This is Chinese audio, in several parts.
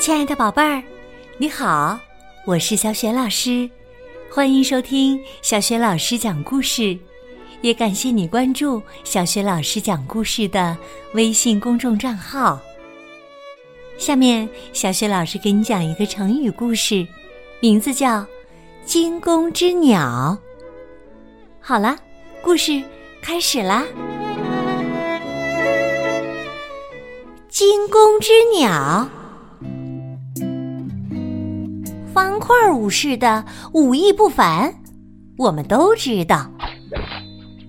亲爱的宝贝儿，你好，我是小雪老师，欢迎收听小雪老师讲故事，也感谢你关注小雪老师讲故事的微信公众账号。下面，小雪老师给你讲一个成语故事，名字叫《惊弓之鸟》。好了，故事开始啦，《惊弓之鸟》。方块武士的武艺不凡，我们都知道。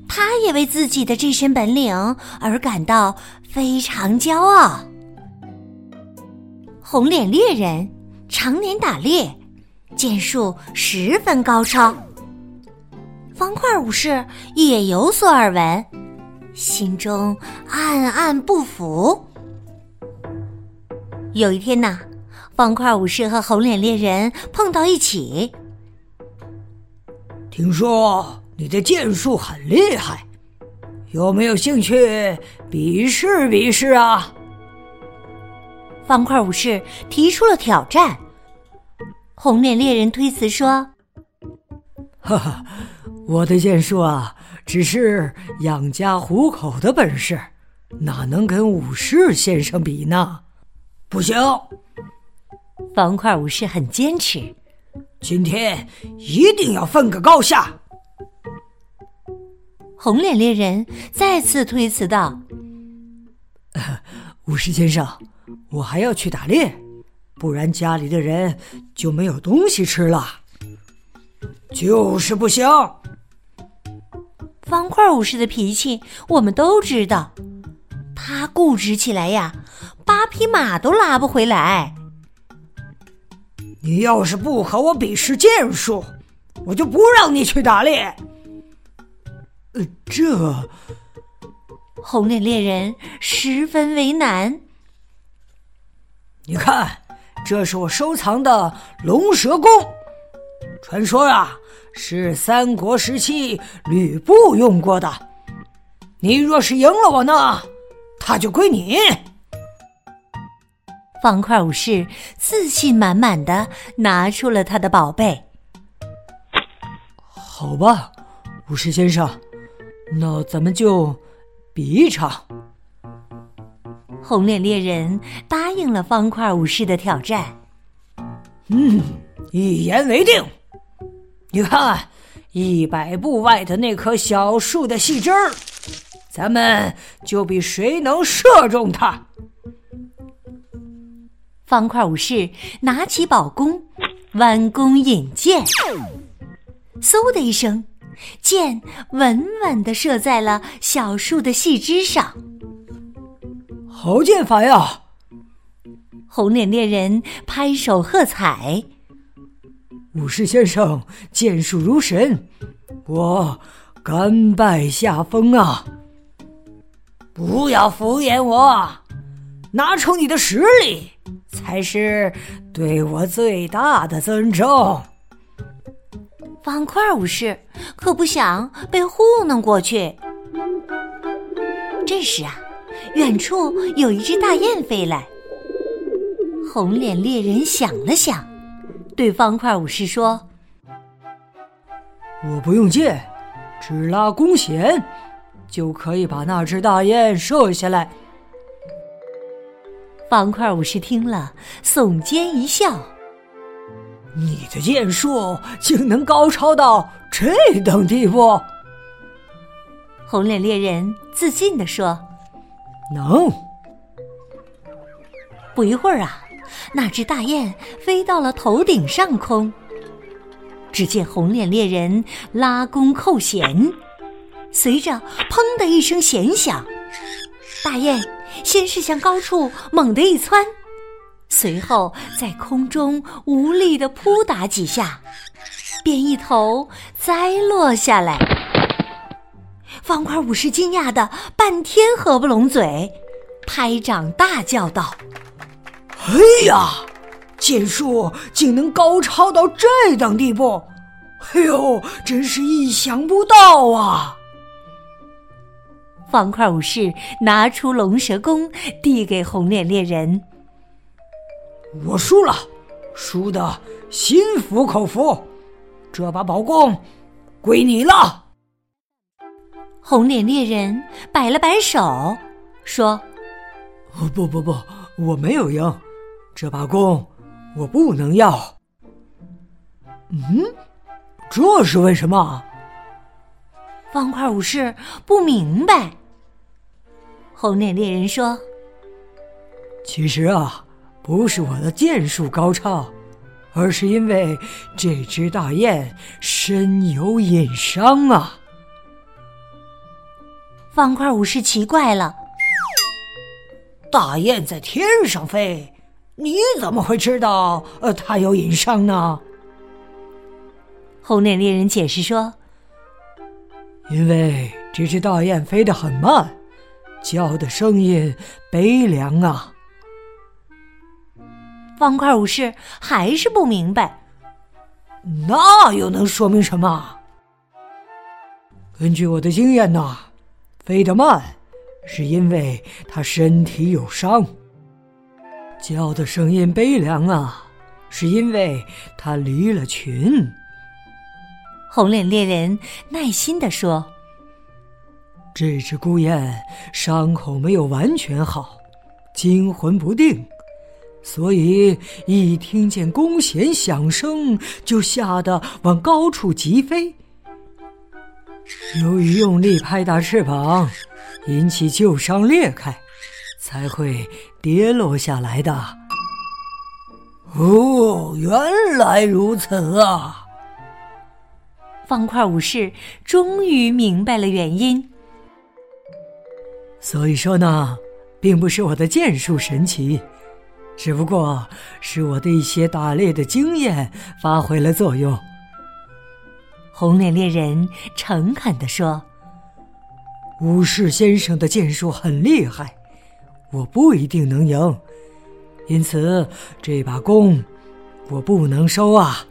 他也为自己的这身本领而感到非常骄傲。红脸猎人常年打猎，剑术十分高超。方块武士也有所耳闻，心中暗暗不服。有一天呐。方块武士和红脸猎人碰到一起。听说你的剑术很厉害，有没有兴趣比试比试啊？方块武士提出了挑战。红脸猎人推辞说：“哈哈，我的剑术啊，只是养家糊口的本事，哪能跟武士先生比呢？不行。”方块武士很坚持，今天一定要分个高下。红脸猎人再次推辞道：“武士先生，我还要去打猎，不然家里的人就没有东西吃了。就是不行。”方块武士的脾气我们都知道，他固执起来呀，八匹马都拉不回来。你要是不和我比试剑术，我就不让你去打猎。呃，这红脸猎人十分为难。你看，这是我收藏的龙蛇弓，传说啊是三国时期吕布用过的。你若是赢了我呢，它就归你。方块武士自信满满的拿出了他的宝贝。好吧，武士先生，那咱们就比一场。红脸猎人答应了方块武士的挑战。嗯，一言为定。你看，一百步外的那棵小树的细枝儿，咱们就比谁能射中它。方块武士拿起宝弓，弯弓引箭，嗖的一声，箭稳稳的射在了小树的细枝上。好剑法呀！红脸猎人拍手喝彩。武士先生剑术如神，我甘拜下风啊！不要敷衍我，拿出你的实力。才是对我最大的尊重。方块武士可不想被糊弄过去。这时啊，远处有一只大雁飞来。红脸猎人想了想，对方块武士说：“我不用箭，只拉弓弦，就可以把那只大雁射下来。”方块武士听了，耸肩一笑：“你的剑术竟能高超到这等地步？”红脸猎人自信地说：“能。”不一会儿啊，那只大雁飞到了头顶上空。只见红脸猎人拉弓扣弦，随着“砰”的一声弦响，大雁。先是向高处猛地一窜，随后在空中无力的扑打几下，便一头栽落下来。方块武士惊讶的半天合不拢嘴，拍掌大叫道：“哎呀，剑术竟能高超到这等地步！哎呦，真是意想不到啊！”方块武士拿出龙蛇弓，递给红脸猎人。我输了，输的心服口服。这把宝弓归你了。红脸猎人摆了摆手，说：“不不不，我没有赢，这把弓我不能要。”嗯，这是为什么？方块武士不明白。红脸猎人说：“其实啊，不是我的剑术高超，而是因为这只大雁身有隐伤啊。”方块武士奇怪了：“大雁在天上飞，你怎么会知道呃它有隐伤呢？”红脸猎人解释说：“因为这只大雁飞得很慢，叫的声音悲凉啊。”方块武士还是不明白，那又能说明什么？根据我的经验呐，飞得慢是因为它身体有伤；叫的声音悲凉啊，是因为它离了群。红脸猎人耐心地说：“这只孤雁伤口没有完全好，惊魂不定，所以一听见弓弦响声就吓得往高处急飞。由于用力拍打翅膀，引起旧伤裂开，才会跌落下来的。”哦，原来如此啊！方块武士终于明白了原因。所以说呢，并不是我的剑术神奇，只不过是我的一些打猎的经验发挥了作用。红脸猎人诚恳地说：“武士先生的剑术很厉害，我不一定能赢，因此这把弓我不能收啊！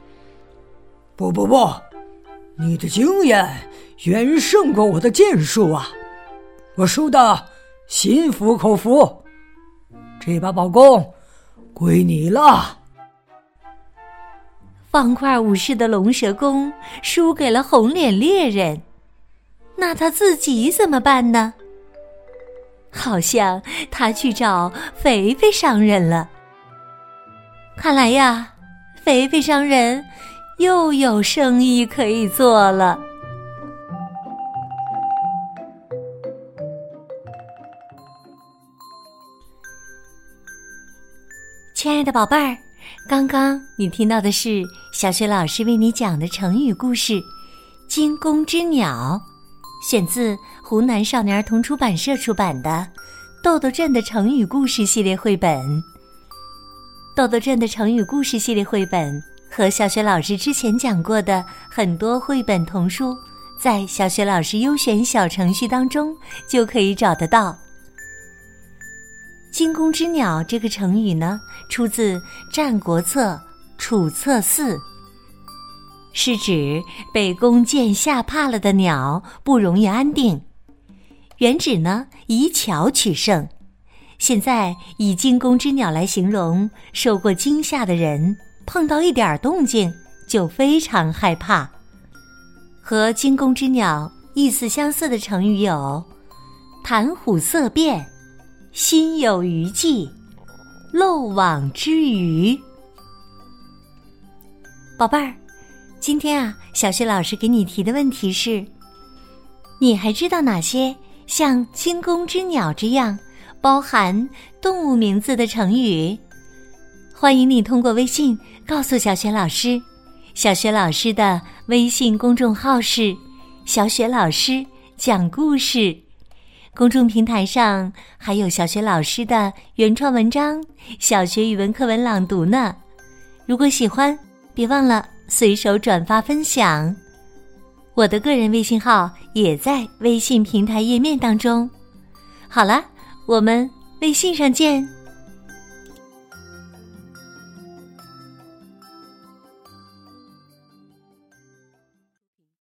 不不不！”你的经验远胜过我的剑术啊！我输的心服口服。这把宝弓归你了。方块武士的龙蛇弓输给了红脸猎人，那他自己怎么办呢？好像他去找肥肥商人了。看来呀，肥肥商人。又有生意可以做了，亲爱的宝贝儿，刚刚你听到的是小雪老师为你讲的成语故事《惊弓之鸟》，选自湖南少年儿童出版社出版的《豆豆镇的成语故事系列绘本》。豆豆镇的成语故事系列绘本。和小雪老师之前讲过的很多绘本童书，在小雪老师优选小程序当中就可以找得到。惊弓之鸟这个成语呢，出自《战国策·楚策四》，是指被弓箭吓怕了的鸟不容易安定，原指呢以巧取胜，现在以惊弓之鸟来形容受过惊吓的人。碰到一点动静就非常害怕。和惊弓之鸟意思相似的成语有“谈虎色变”“心有余悸”“漏网之鱼”。宝贝儿，今天啊，小雪老师给你提的问题是：你还知道哪些像惊弓之鸟这样包含动物名字的成语？欢迎你通过微信告诉小雪老师，小雪老师的微信公众号是“小雪老师讲故事”，公众平台上还有小雪老师的原创文章、小学语文课文朗读呢。如果喜欢，别忘了随手转发分享。我的个人微信号也在微信平台页面当中。好了，我们微信上见。